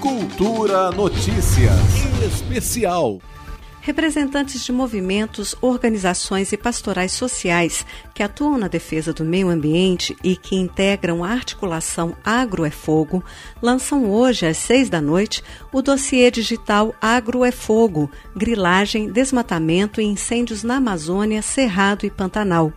Cultura Notícias Especial. Representantes de movimentos, organizações e pastorais sociais que atuam na defesa do meio ambiente e que integram a articulação Agro é Fogo lançam hoje, às seis da noite, o dossiê digital Agro é Fogo Grilagem, Desmatamento e Incêndios na Amazônia, Cerrado e Pantanal.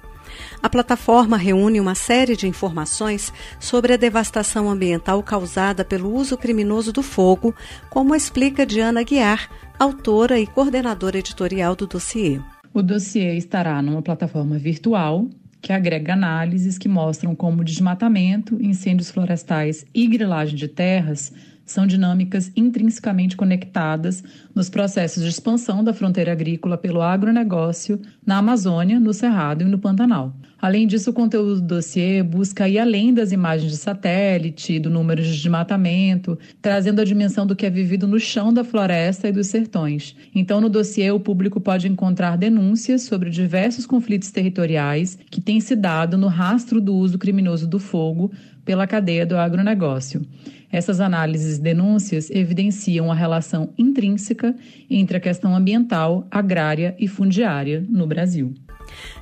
A plataforma reúne uma série de informações sobre a devastação ambiental causada pelo uso criminoso do fogo, como explica Diana Guiar, autora e coordenadora editorial do dossiê. O dossiê estará numa plataforma virtual que agrega análises que mostram como desmatamento, incêndios florestais e grilagem de terras são dinâmicas intrinsecamente conectadas nos processos de expansão da fronteira agrícola pelo agronegócio na Amazônia, no Cerrado e no Pantanal. Além disso, o conteúdo do dossiê busca ir além das imagens de satélite, do número de desmatamento, trazendo a dimensão do que é vivido no chão da floresta e dos sertões. Então, no dossiê, o público pode encontrar denúncias sobre diversos conflitos territoriais que têm se dado no rastro do uso criminoso do fogo pela cadeia do agronegócio. Essas análises e denúncias evidenciam a relação intrínseca entre a questão ambiental, agrária e fundiária no Brasil.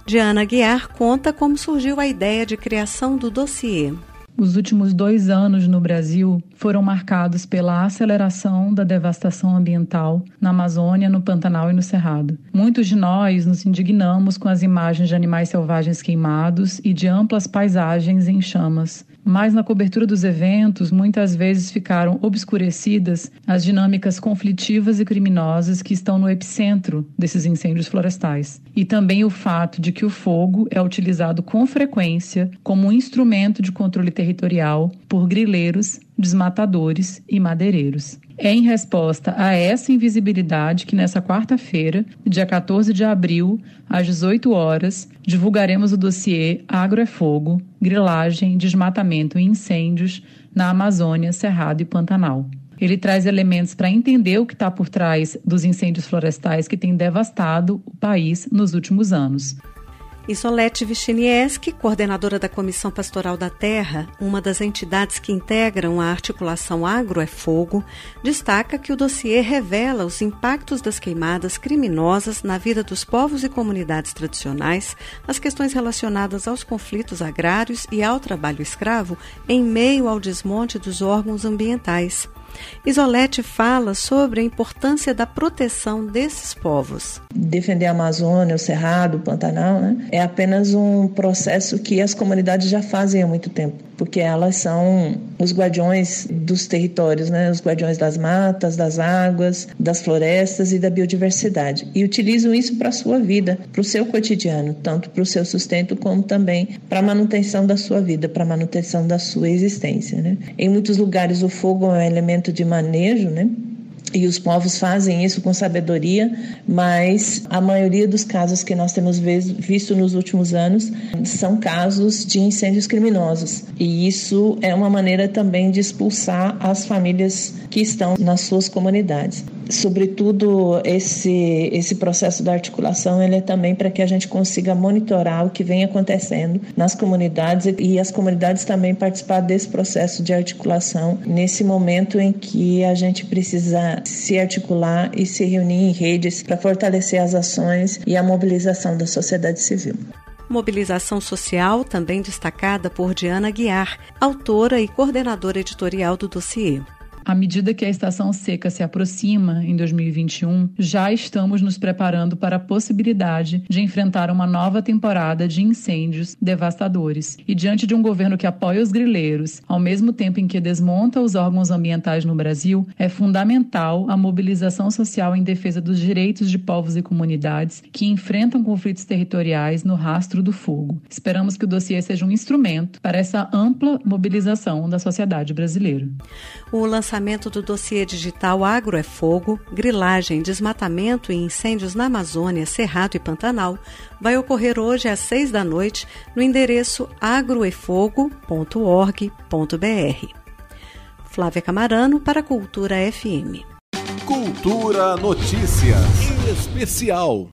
Diana Guiar conta como surgiu a ideia de criação do dossiê. Os últimos dois anos no Brasil foram marcados pela aceleração da devastação ambiental na Amazônia, no Pantanal e no Cerrado. Muitos de nós nos indignamos com as imagens de animais selvagens queimados e de amplas paisagens em chamas mas na cobertura dos eventos muitas vezes ficaram obscurecidas as dinâmicas conflitivas e criminosas que estão no epicentro desses incêndios florestais. E também o fato de que o fogo é utilizado com frequência como um instrumento de controle territorial por grileiros desmatadores e madeireiros. É em resposta a essa invisibilidade que nessa quarta-feira, dia 14 de abril, às 18 horas, divulgaremos o dossiê Agro é Fogo, Grilagem, Desmatamento e Incêndios na Amazônia, Cerrado e Pantanal. Ele traz elementos para entender o que está por trás dos incêndios florestais que têm devastado o país nos últimos anos. Isolete Vichnieski, coordenadora da Comissão Pastoral da Terra, uma das entidades que integram a articulação Agro é Fogo, destaca que o dossiê revela os impactos das queimadas criminosas na vida dos povos e comunidades tradicionais, as questões relacionadas aos conflitos agrários e ao trabalho escravo em meio ao desmonte dos órgãos ambientais. Isolete fala sobre a importância da proteção desses povos. Defender a Amazônia, o Cerrado, o Pantanal, né, é apenas um processo que as comunidades já fazem há muito tempo, porque elas são os guardiões dos territórios, né, os guardiões das matas, das águas, das florestas e da biodiversidade. E utilizam isso para a sua vida, para o seu cotidiano, tanto para o seu sustento como também para a manutenção da sua vida, para a manutenção da sua existência. Né? Em muitos lugares, o fogo é um elemento de manejo, né? E os povos fazem isso com sabedoria, mas a maioria dos casos que nós temos visto nos últimos anos são casos de incêndios criminosos. E isso é uma maneira também de expulsar as famílias que estão nas suas comunidades sobretudo esse esse processo da articulação ele é também para que a gente consiga monitorar o que vem acontecendo nas comunidades e as comunidades também participar desse processo de articulação nesse momento em que a gente precisa se articular e se reunir em redes para fortalecer as ações e a mobilização da sociedade civil. Mobilização social também destacada por Diana Guiar, autora e coordenadora editorial do dossiê. À medida que a estação seca se aproxima em 2021, já estamos nos preparando para a possibilidade de enfrentar uma nova temporada de incêndios devastadores. E diante de um governo que apoia os grileiros, ao mesmo tempo em que desmonta os órgãos ambientais no Brasil, é fundamental a mobilização social em defesa dos direitos de povos e comunidades que enfrentam conflitos territoriais no rastro do fogo. Esperamos que o dossiê seja um instrumento para essa ampla mobilização da sociedade brasileira. O lançamento lançamento do dossiê digital Agro é Fogo, Grilagem, Desmatamento e Incêndios na Amazônia, Cerrado e Pantanal vai ocorrer hoje às seis da noite no endereço agroefogo.org.br. Flávia Camarano para Cultura FM. Cultura Notícias Especial.